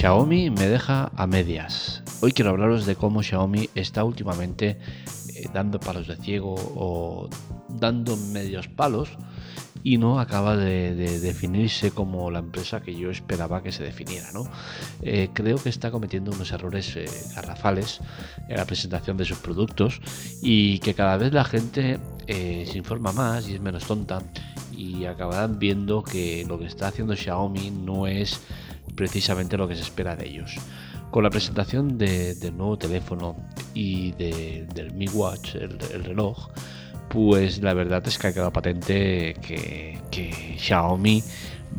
Xiaomi me deja a medias. Hoy quiero hablaros de cómo Xiaomi está últimamente eh, dando palos de ciego o dando medios palos y no acaba de, definirse como la empresa que yo esperaba que se definiera. ¿no? Eh, creo que está cometiendo unos errores eh, garrafales en la presentación de sus productos y que cada vez la gente se informa más y es menos tonta y acabarán viendo que lo que está haciendo Xiaomi no es precisamente lo que se espera de ellos. Con la presentación del nuevo teléfono y del Mi Watch, el, reloj, pues la verdad es que ha quedado patente que, que Xiaomi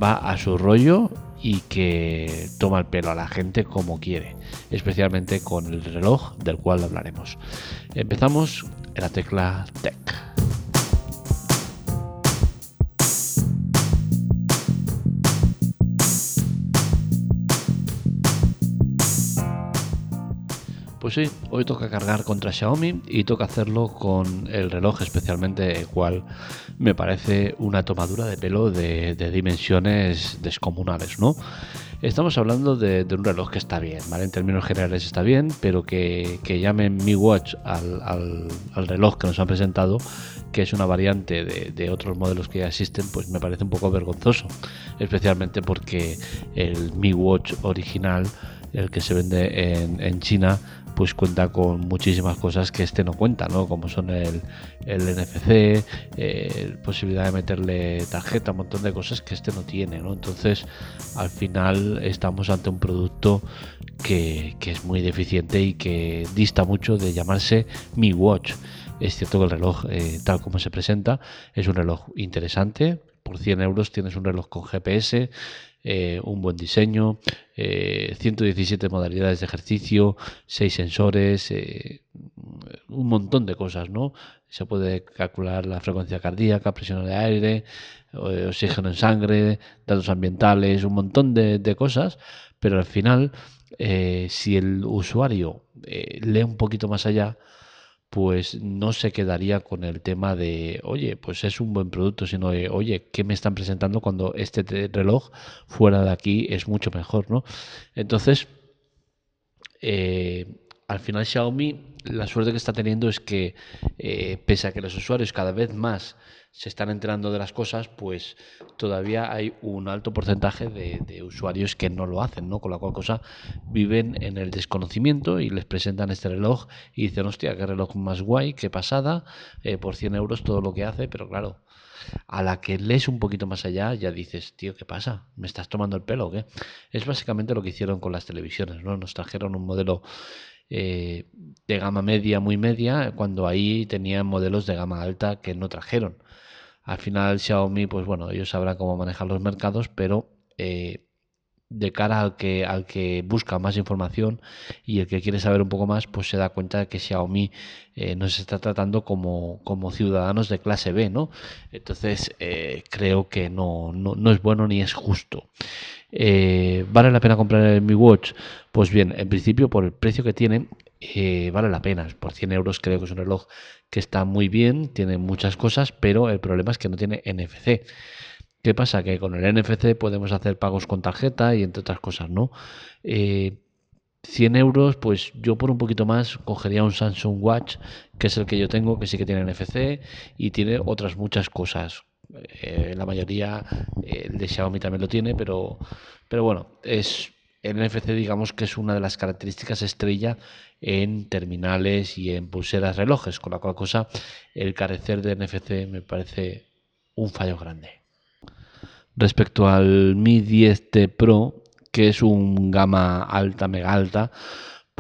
va a su rollo y que toma el pelo a la gente como quiere, especialmente con el reloj del cual hablaremos. Empezamos en la tecla Tech. Pues sí, hoy toca cargar contra Xiaomi y toca hacerlo con el reloj especialmente, el cual me parece una tomadura de pelo de, dimensiones descomunales, ¿no? Estamos hablando de, un reloj que está bien, ¿vale? En términos generales está bien, pero que, llamen Mi Watch al, reloj que nos han presentado, que es una variante de, otros modelos que ya existen, pues me parece un poco vergonzoso. Especialmente porque el Mi Watch original, el que se vende en, en China, pues cuenta con muchísimas cosas que este no cuenta, ¿no? Como son el, el NFC, eh, posibilidad de meterle tarjeta, un montón de cosas que este no tiene, ¿no? Entonces, al final estamos ante un producto que, es muy deficiente y que dista mucho de llamarse Mi Watch. Es cierto que el reloj, eh, tal como se presenta, es un reloj interesante. Por 100 euros tienes un reloj con GPS, eh, un buen diseño, 117 eh, modalidades de ejercicio, 6 sensores, eh, un montón de cosas, ¿no? Se puede calcular la frecuencia cardíaca, presión de aire, oxígeno en sangre, datos ambientales, un montón de, de cosas, pero al final, si el usuario lee un poquito más allá, pues no se quedaría con el tema de, oye, pues es un buen producto, sino de, oye, ¿qué me están presentando cuando este reloj fuera de aquí es mucho mejor, ¿no? Entonces, eh, al final Xiaomi, la suerte que está teniendo es que, eh, pese a que los usuarios cada vez más se están enterando de las cosas, pues todavía hay un alto porcentaje de, usuarios que no lo hacen, ¿no? Con la cual cosa viven en el desconocimiento y les presentan este reloj y dicen, hostia, qué reloj más guay, qué pasada, eh, por 100 euros todo lo que hace, pero claro, a la que lees un poquito más allá ya dices, tío, ¿qué pasa? ¿Me estás tomando el pelo qué? Es básicamente lo que hicieron con las televisiones, ¿no? Nos trajeron un modelo eh, de gama media, muy media, cuando ahí tenían modelos de gama alta que no trajeron. Al final Xiaomi, pues bueno, ellos sabrán cómo manejar los mercados, pero eh, de cara al que, al que busca más información y el que quiere saber un poco más, pues se da cuenta de que Xiaomi eh, nos está tratando como, como, ciudadanos de clase B, ¿no? Entonces eh, creo que no, no, es bueno ni es justo. ¿Vale la pena comprar el Mi Watch? Pues bien, en principio por el precio que tiene, vale la pena. Por 100 euros creo que es un reloj que está muy bien, tiene muchas cosas, pero el problema es que no tiene NFC. ¿Qué pasa? Que con el NFC podemos hacer pagos con tarjeta y entre otras cosas, ¿no? 100 eh, euros, pues yo por un poquito más cogería un Samsung Watch, que es el que yo tengo, que sí que tiene NFC y tiene otras muchas cosas. Eh, la mayoría, eh, el de Xiaomi también lo tiene, pero, pero bueno, es el NFC digamos que es una de las características estrella en terminales y en pulseras relojes, con la cual cosa el carecer de NFC me parece un fallo grande. Respecto al Mi 10T Pro, que es un gama alta, mega alta,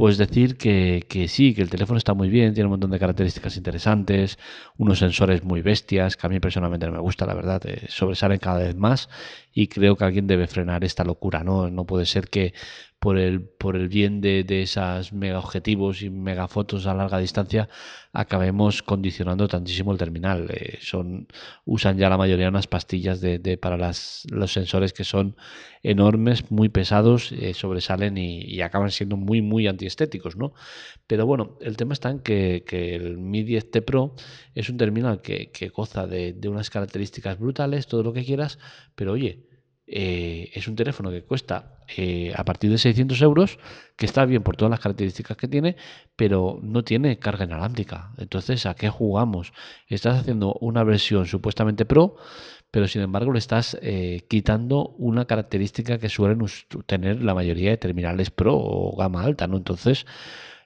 pues decir que, sí, que el teléfono está muy bien, tiene un montón de características interesantes, unos sensores muy bestias, que a mí personalmente no me gusta, la verdad, eh, sobresalen cada vez más y creo que alguien debe frenar esta locura, ¿no? No puede ser que por el, por el bien de, de esas mega objetivos y mega fotos a larga distancia, acabemos condicionando tantísimo el terminal. Eh, son, usan ya la mayoría unas pastillas de, de para las, los sensores que son enormes, muy pesados, eh, sobresalen y, acaban siendo muy, muy antiestéticos, ¿no? Pero bueno, el tema está en que, que el Mi 10T Pro es un terminal que, que goza de, de unas características brutales, todo lo que quieras, pero oye, eh, es un teléfono que cuesta eh, a partir de 600 euros, que está bien por todas las características que tiene, pero no tiene carga inalámbrica. Entonces, ¿a qué jugamos? Estás haciendo una versión supuestamente pro, pero sin embargo le estás eh, quitando una característica que suelen tener la mayoría de terminales pro o gama alta, ¿no? Entonces,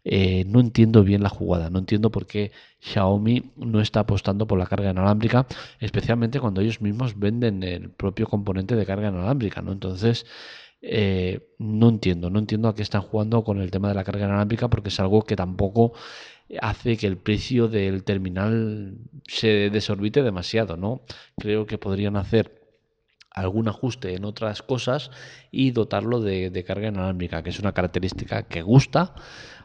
eh, no entiendo bien la jugada, no entiendo por qué Xiaomi no está apostando por la carga inalámbrica, especialmente cuando ellos mismos venden el propio componente de carga inalámbrica, ¿no? Entonces, eh, no entiendo, no entiendo a qué están jugando con el tema de la carga inalámbrica porque es algo que tampoco hace que el precio del terminal se desorbite demasiado, ¿no? Creo que podrían hacer algún ajuste en otras cosas y dotarlo de, de carga inalámbrica, que es una característica que gusta,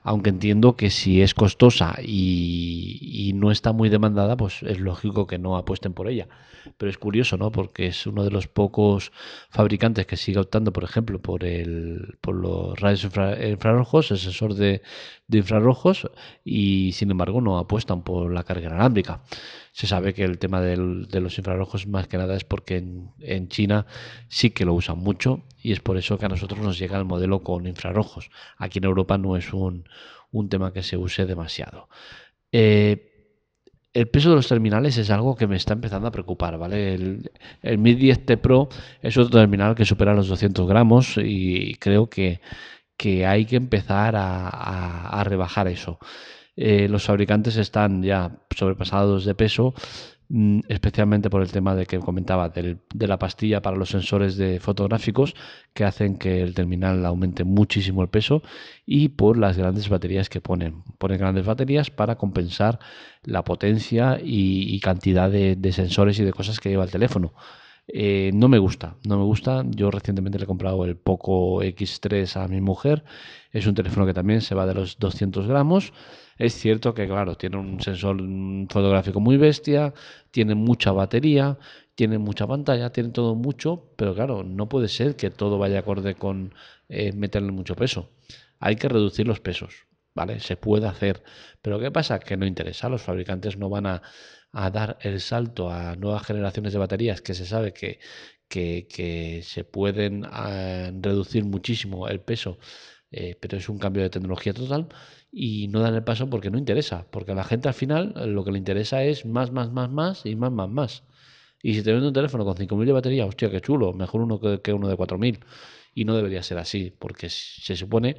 aunque entiendo que si es costosa y, no está muy demandada, pues es lógico que no apuesten por ella. Pero es curioso, ¿no? Porque es uno de los pocos fabricantes que sigue optando, por ejemplo, por, el, por los rayos infrarrojos, el sensor de, infrarrojos, y sin embargo no apuestan por la carga inalámbrica. Se sabe que el tema de los infrarrojos más que nada es porque en, en China sí que lo usan mucho y es por eso que a nosotros nos llega el modelo con infrarrojos. Aquí en Europa no es un, tema que se use demasiado. Eh, el peso de los terminales es algo que me está empezando a preocupar, ¿vale? El, el Mi 10T Pro es otro terminal que supera los 200 gramos y creo que, hay que empezar a, rebajar eso. Eh, los fabricantes están ya sobrepasados de peso Mm, especialmente por el tema de que comentaba de la pastilla para los sensores de fotográficos que hacen que el terminal aumente muchísimo el peso y por las grandes baterías que ponen. Ponen grandes baterías para compensar la potencia y, cantidad de, sensores y de cosas que lleva el teléfono. Eh, no me gusta, no me gusta. Yo recientemente le he comprado el Poco X3 a mi mujer. Es un teléfono que también se va de los 200 gramos. Es cierto que, claro, tiene un sensor fotográfico muy bestia, tiene mucha batería, tiene mucha pantalla, tiene todo mucho, pero claro, no puede ser que todo vaya acorde con eh, meterle mucho peso. Hay que reducir los pesos, ¿vale? Se puede hacer. Pero ¿qué pasa? Que no interesa. Los fabricantes no van a, dar el salto a nuevas generaciones de baterías que se sabe que, se pueden ah, reducir muchísimo el peso, eh, pero es un cambio de tecnología total y no dan el paso porque no interesa, porque a la gente al final lo que le interesa es más, más, más, más y más, más, más. Y si te vende un teléfono con 5.000 de batería, hostia, qué chulo, mejor uno que, uno de 4.000. Y no debería ser así, porque se supone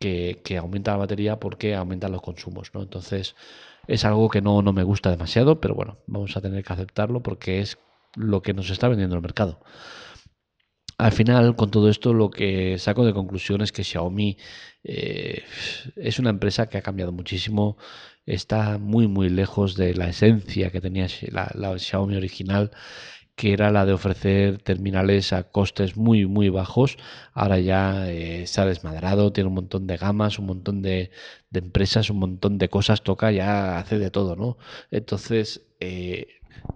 que, aumenta la batería porque aumentan los consumos, ¿no? Entonces es algo que no, no me gusta demasiado, pero bueno, vamos a tener que aceptarlo porque es lo que nos está vendiendo el mercado. Al final, con todo esto, lo que saco de conclusión es que Xiaomi eh, es una empresa que ha cambiado muchísimo, está muy, muy lejos de la esencia que tenía la, Xiaomi original que era la de ofrecer terminales a costes muy muy bajos ahora ya eh, se ha desmadrado tiene un montón de gamas un montón de, empresas un montón de cosas toca ya hace de todo no entonces eh,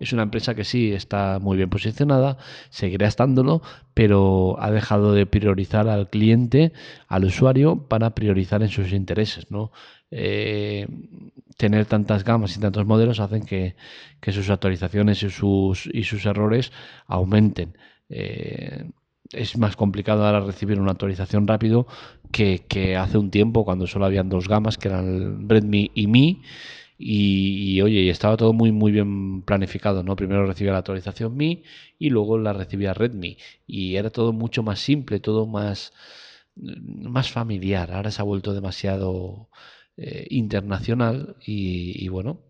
es una empresa que sí está muy bien posicionada, seguirá estándolo, pero ha dejado de priorizar al cliente, al usuario, para priorizar en sus intereses. ¿no? Eh, tener tantas gamas y tantos modelos hacen que, sus actualizaciones y sus, y sus errores aumenten. Eh, es más complicado ahora recibir una actualización rápido que, que hace un tiempo cuando solo habían dos gamas que eran Redmi y Mi y, oye, y estaba todo muy muy bien planificado, ¿no? Primero recibía la actualización Mi y luego la recibía Redmi. Y era todo mucho más simple, todo más, más familiar. Ahora se ha vuelto demasiado eh, internacional y, bueno,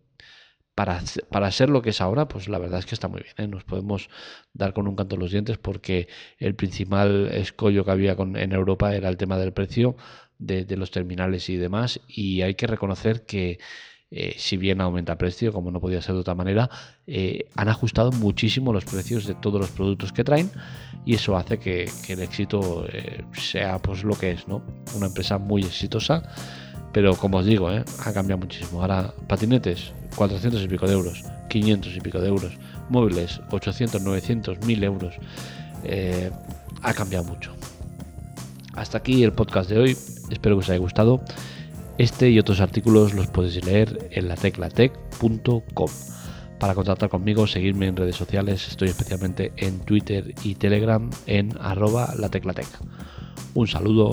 para, para, ser lo que es ahora, pues la verdad es que está muy bien. ¿eh? Nos podemos dar con un canto los dientes porque el principal escollo que había con, en Europa era el tema del precio de, de los terminales y demás. Y hay que reconocer que eh, si bien aumenta el precio, como no podía ser de otra manera, eh, han ajustado muchísimo los precios de todos los productos que traen y eso hace que, el éxito eh, sea pues lo que es, ¿no? Una empresa muy exitosa, pero como os digo, ha cambiado muchísimo. Ahora, patinetes, 400 y pico de euros, 500 y pico de euros, móviles, 800, 900, 1000 euros. ha cambiado mucho. Hasta aquí el podcast de hoy. Espero que os haya gustado. Este y otros artículos los podéis leer en lateclatec.com. Para contactar conmigo, seguirme en redes sociales, estoy especialmente en Twitter y Telegram en arroba la teclatec. Un saludo,